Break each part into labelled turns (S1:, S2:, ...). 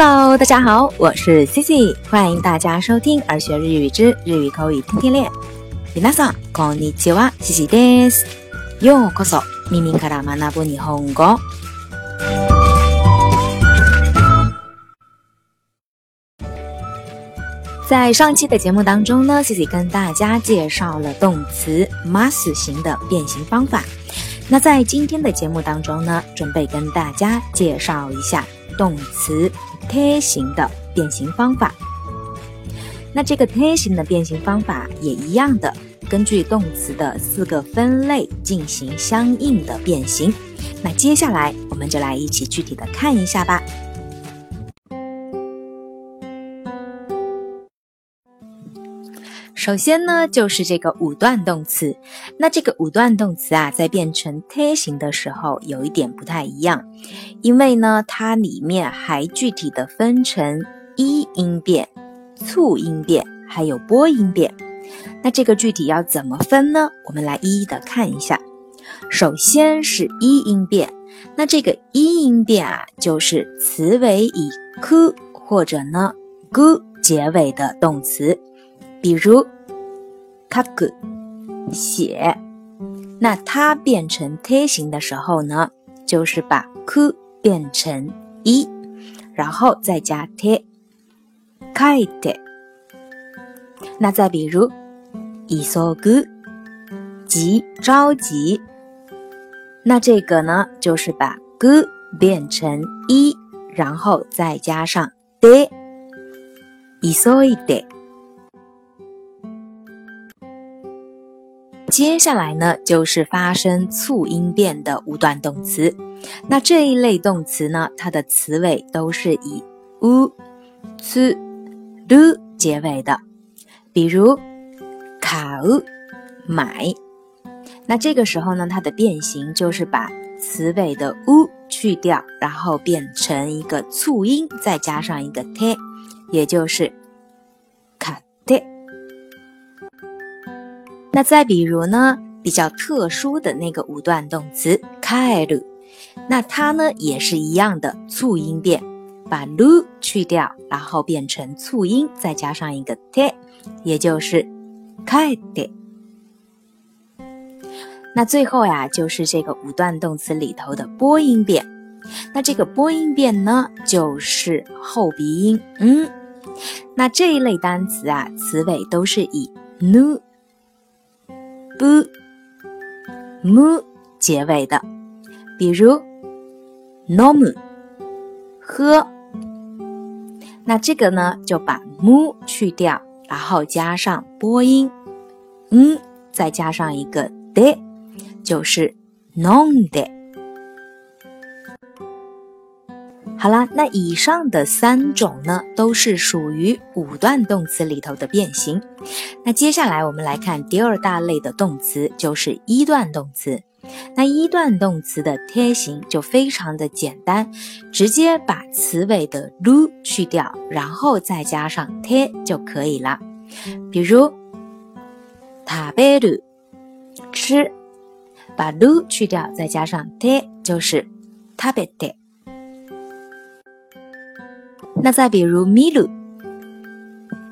S1: Hello，大家好，我是 Cici，欢迎大家收听《儿学日语之日语口语天天练》。Inasa konichiwa, c i i です。ようこそ、耳から学ぶ日本語。在上期的节目当中呢，Cici 跟大家介绍了动词 masu 型的变形方法。那在今天的节目当中呢，准备跟大家介绍一下动词。T 型的变形方法，那这个 T 型的变形方法也一样的，根据动词的四个分类进行相应的变形。那接下来，我们就来一起具体的看一下吧。首先呢，就是这个五段动词。那这个五段动词啊，在变成 T 型的时候，有一点不太一样，因为呢，它里面还具体的分成一音变、促音变还有波音变。那这个具体要怎么分呢？我们来一一的看一下。首先是一音变，那这个一音变啊，就是词尾以 ku 或者呢 gu 结尾的动词。比如，卡古写，那它变成 t 形的时候呢，就是把 k 变成一，然后再加 t，开的。那再比如，一そぐ急着急，那这个呢，就是把 g 变成一，然后再加上 de，いそいで。接下来呢，就是发生促音变的五段动词。那这一类动词呢，它的词尾都是以 u、z、lu 结尾的。比如“卡 u” 买。那这个时候呢，它的变形就是把词尾的 u 去掉，然后变成一个促音，再加上一个 t，也就是。那再比如呢，比较特殊的那个五段动词开路，那它呢也是一样的促音变，把路去掉，然后变成促音，再加上一个 t，也就是开的。那最后呀，就是这个五段动词里头的播音变。那这个播音变呢，就是后鼻音。嗯，那这一类单词啊，词尾都是以 nu。b m 结尾的，比如 nomu 那这个呢就把 m 去掉，然后加上播音，嗯，再加上一个 de，就是 nonde。好了，那以上的三种呢，都是属于五段动词里头的变形。那接下来我们来看第二大类的动词，就是一段动词。那一段动词的贴形就非常的简单，直接把词尾的 u 去掉，然后再加上 t 就可以了。比如 t a b e u 吃，把 u 去掉，再加上 t 就是 t a b e t 那再比如 milu，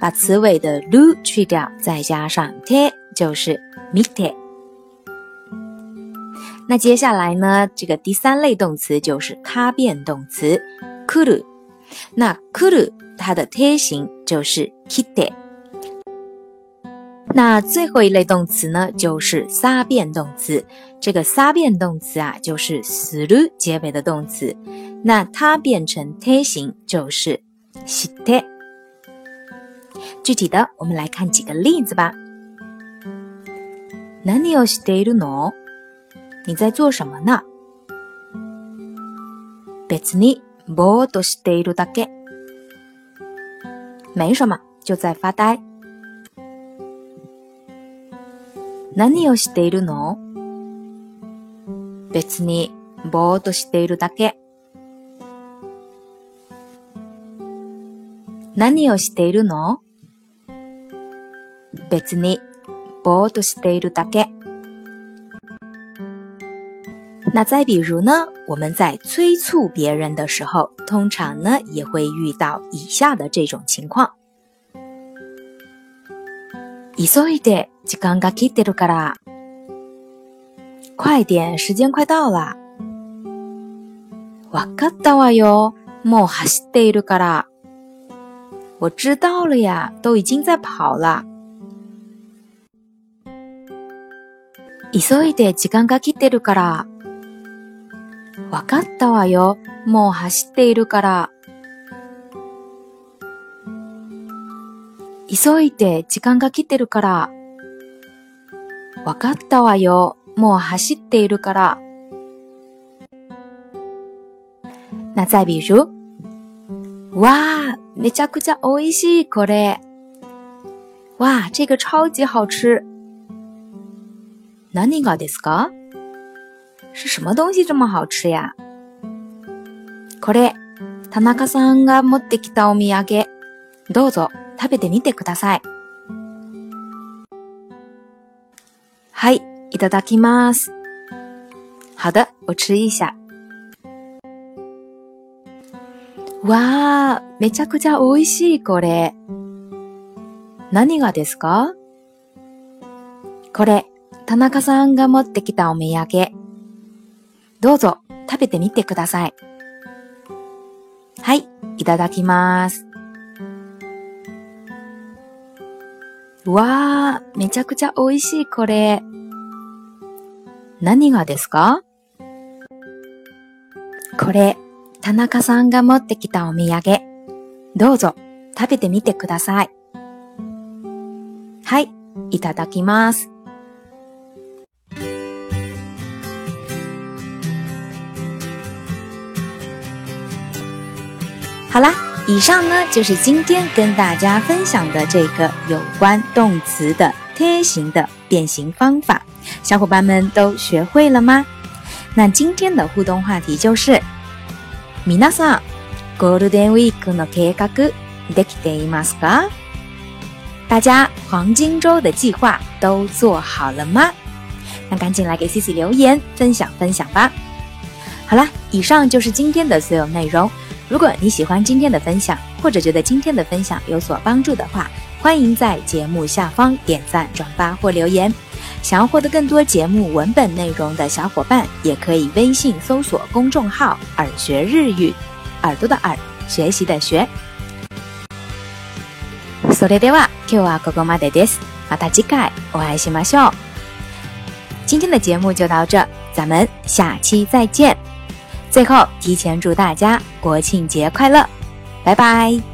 S1: 把词尾的 lu 去掉，再加上 te 就是 m 米 te。那接下来呢？这个第三类动词就是他变动词 kuu r。那 kuu r 它的 t 形就是 kite。那最后一类动词呢，就是撒变动词。这个撒变动词啊，就是 ru 结尾的动词。那它变成 t 形就是。して，具体的，我们来看几个例子吧。何をしているの？你在做什么呢？別にぼーっとしているだけ。没什么，就在发呆。何をしているの？別にぼーっとしているだけ。何をしているの別に、ぼーっとしているだけ。那再比如呢，我们在催促别人的时候，通常呢也会遇到以下的这种情况：急いで時間が切ってるから。快点，时间快到了。わかったわよ、もう走っているから。我知道了呀，都已经在跑了。急いで時間が来てるから。わかったわよ。もう走っているから。急いで時間が来てるから。わかったわよ。もう走っているから。那再比如，哇，那叫个叫欧西可的，哇，这个超级好吃。那你搞的是个？是什么东西这么好吃呀？可的，他那可上个没得到米呀个。どうぞ、食べてみてください。はい、いただきます。好的，我吃一下。わー、めちゃくちゃ美味しいこれ。何がですかこれ、田中さんが持ってきたお土産。どうぞ食べてみてください。はい、いただきます。わー、めちゃくちゃ美味しいこれ。何がですかこれ、田中さんが持ってきたお土産。どうぞ、食べてみてください。はい、いただきます。好啦，以上呢就是今天跟大家分享的这个有关动词的贴形的变形方法。小伙伴们都学会了吗？那今天的互动话题就是。皆さん、ゴールデンウィークの計画できていますか？大家黄金周的计划都做好了吗？那赶紧来给 Cici 留言分享分享吧！好了，以上就是今天的所有内容。如果你喜欢今天的分享，或者觉得今天的分享有所帮助的话，欢迎在节目下方点赞、转发或留言。想要获得更多节目文本内容的小伙伴，也可以微信搜索公众号“耳学日语”，耳朵的耳，学习的学。それでは今日はここまでです。また次回お会いしましょう。今天的节目就到这，咱们下期再见。最后，提前祝大家国庆节快乐，拜拜。